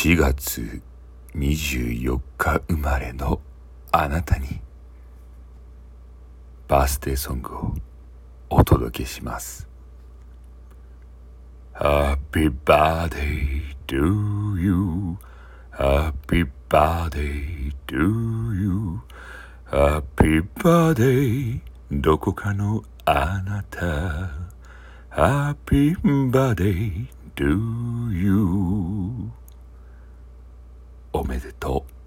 4月24日生まれのあなたにバースデーソングをお届けします Happy birthday to you Happy birthday to you Happy birthday どこかのあなた Happy birthday to you おめでとう。